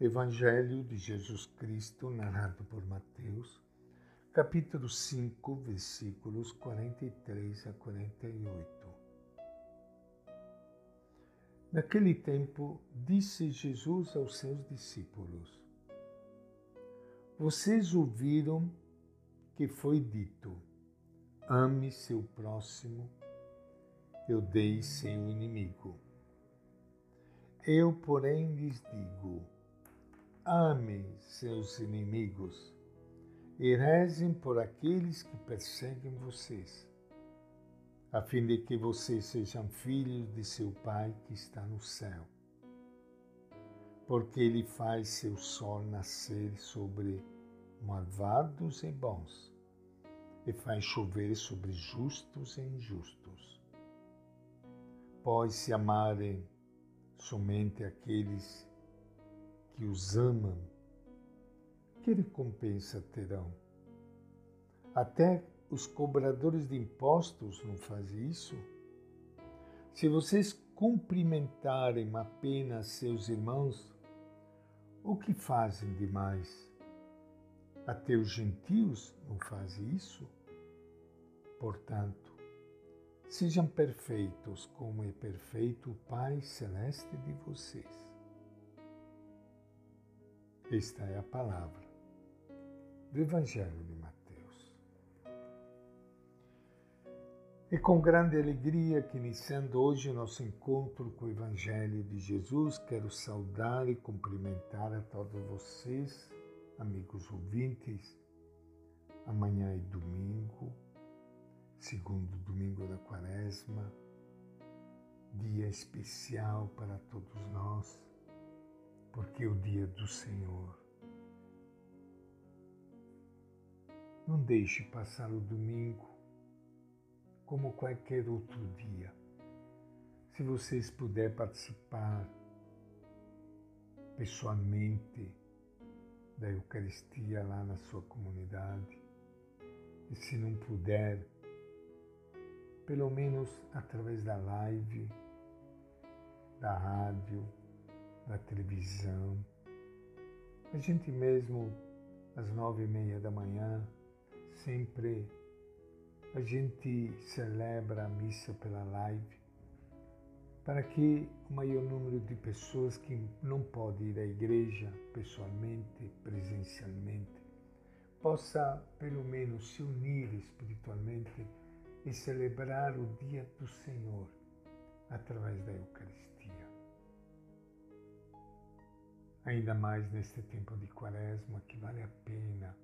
Evangelho de Jesus Cristo, narrado por Mateus, capítulo 5, versículos 43 a 48. Naquele tempo, disse Jesus aos seus discípulos: Vocês ouviram que foi dito: Ame seu próximo, eu dei seu inimigo. Eu, porém, lhes digo: amem seus inimigos e rezem por aqueles que perseguem vocês, a fim de que vocês sejam filhos de seu Pai que está no céu. Porque ele faz seu sol nascer sobre malvados e bons, e faz chover sobre justos e injustos. Pois se amarem somente aqueles que os amam, que recompensa terão? Até os cobradores de impostos não fazem isso? Se vocês cumprimentarem apenas seus irmãos, o que fazem demais? Até os gentios não fazem isso? Portanto, sejam perfeitos como é perfeito o Pai Celeste de vocês. Esta é a palavra do Evangelho de Mateus. E com grande alegria que iniciando hoje nosso encontro com o Evangelho de Jesus, quero saudar e cumprimentar a todos vocês, amigos ouvintes. Amanhã é domingo, segundo domingo da quaresma, dia especial para todos nós porque o dia do Senhor. Não deixe passar o domingo como qualquer outro dia. Se vocês puderem participar pessoalmente da Eucaristia lá na sua comunidade, e se não puder, pelo menos através da live, da rádio, na televisão. A gente mesmo, às nove e meia da manhã, sempre a gente celebra a missa pela live para que o maior número de pessoas que não pode ir à igreja pessoalmente, presencialmente, possa pelo menos se unir espiritualmente e celebrar o dia do Senhor através da Eucaristia. Ainda mais neste tempo de quaresma que vale a pena,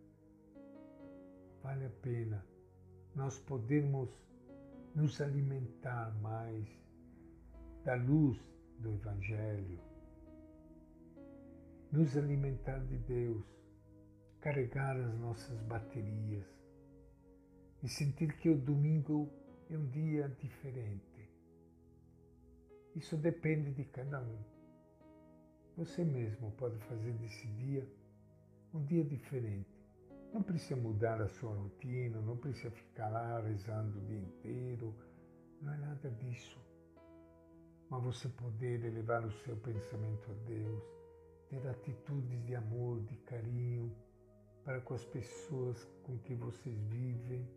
vale a pena nós podermos nos alimentar mais da luz do Evangelho, nos alimentar de Deus, carregar as nossas baterias e sentir que o domingo é um dia diferente. Isso depende de cada um. Você mesmo pode fazer desse dia um dia diferente. Não precisa mudar a sua rotina, não precisa ficar lá rezando o dia inteiro, não é nada disso. Mas você poder elevar o seu pensamento a Deus, ter atitudes de amor, de carinho para com as pessoas com que vocês vivem.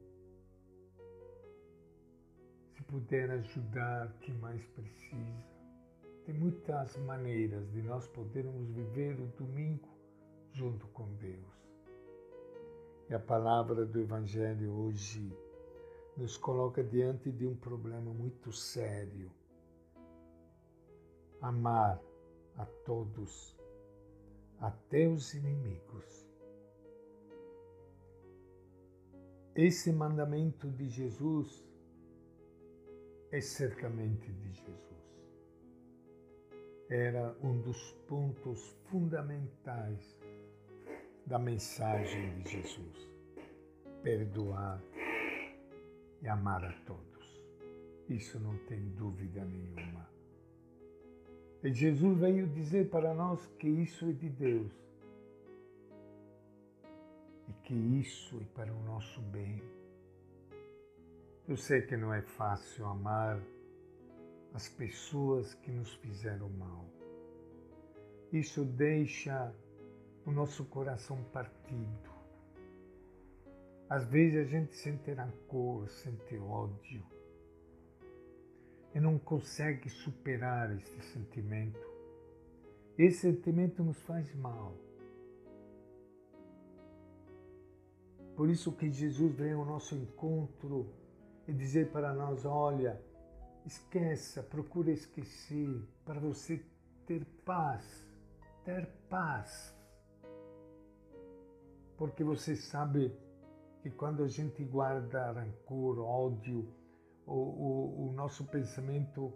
Se puder ajudar quem mais precisa tem muitas maneiras de nós podermos viver o domingo junto com Deus. E a palavra do Evangelho hoje nos coloca diante de um problema muito sério. Amar a todos, até os inimigos. Esse mandamento de Jesus é certamente de Jesus era um dos pontos fundamentais da mensagem de Jesus: perdoar e amar a todos. Isso não tem dúvida nenhuma. E Jesus veio dizer para nós que isso é de Deus e que isso é para o nosso bem. Eu sei que não é fácil amar as pessoas que nos fizeram mal. isso deixa o nosso coração partido. Às vezes a gente sente rancor, sente ódio e não consegue superar esse sentimento. Esse sentimento nos faz mal. Por isso que Jesus vem ao nosso encontro e dizer para nós, olha, esqueça, procure esquecer, para você ter paz, ter paz. Porque você sabe que quando a gente guarda rancor, ódio, o, o, o nosso pensamento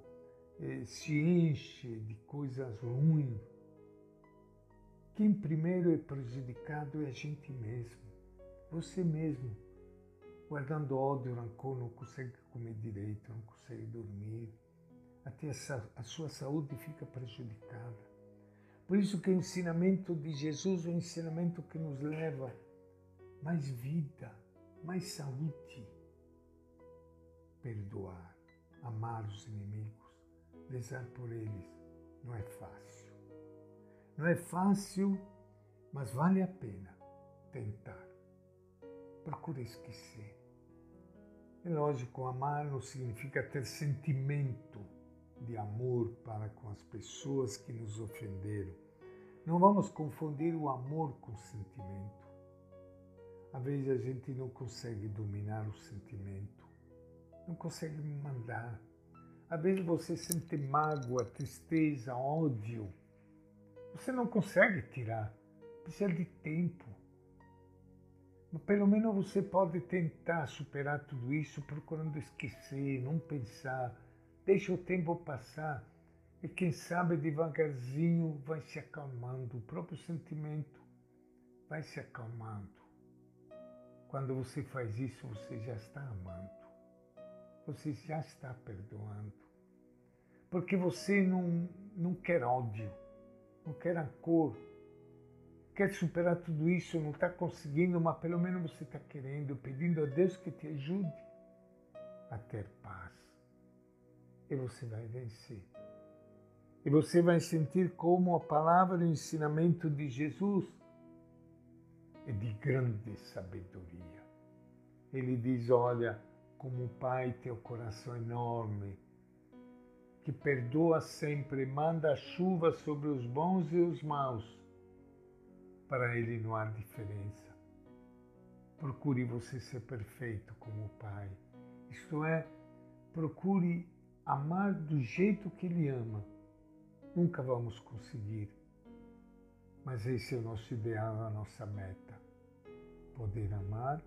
eh, se enche de coisas ruins, quem primeiro é prejudicado é a gente mesmo, você mesmo. Guardando ódio, rancor, não consegue comer direito, não consegue dormir, até a, sua saúde fica prejudicada. Por isso que o ensinamento de Jesus é o ensinamento que nos leva mais vida, mais saúde. Perdoar, amar os inimigos, rezar por eles, não é fácil. Não é fácil, mas vale a pena tentar. Procure esquecer. É lógico, amar não significa ter sentimento de amor para com as pessoas que nos ofenderam. Não vamos confundir o amor com sentimento. Às vezes a gente não consegue dominar o sentimento, não consegue mandar. Às vezes você sente mágoa, tristeza, ódio. Você não consegue tirar, precisa de tempo. Pelo menos você pode tentar superar tudo isso procurando esquecer, não pensar Deixa o tempo passar e quem sabe devagarzinho vai se acalmando, o próprio sentimento vai se acalmando. Quando você faz isso, você já está amando, você já está perdoando. Porque você não, não quer ódio, não quer rancor, quer superar tudo isso, não está conseguindo, mas pelo menos você está querendo, pedindo a Deus que te ajude a ter paz e você vai vencer. E você vai sentir como a palavra e o ensinamento de Jesus é de grande sabedoria. Ele diz: Olha, como o Pai tem o coração enorme, que perdoa sempre, manda chuva sobre os bons e os maus. Para ele não há diferença. Procure você ser perfeito como o Pai. Isto é, procure amar do jeito que Ele ama. Nunca vamos conseguir, mas esse é o nosso ideal, a nossa meta. Poder amar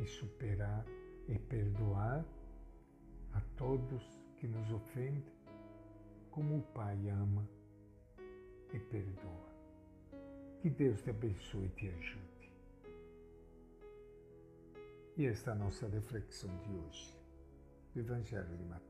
e superar e perdoar a todos que nos ofendem, como o Pai ama e perdoa. Que Deus te abençoe e te ajude. E esta é a nossa reflexão de hoje, do Evangelho de Mateus.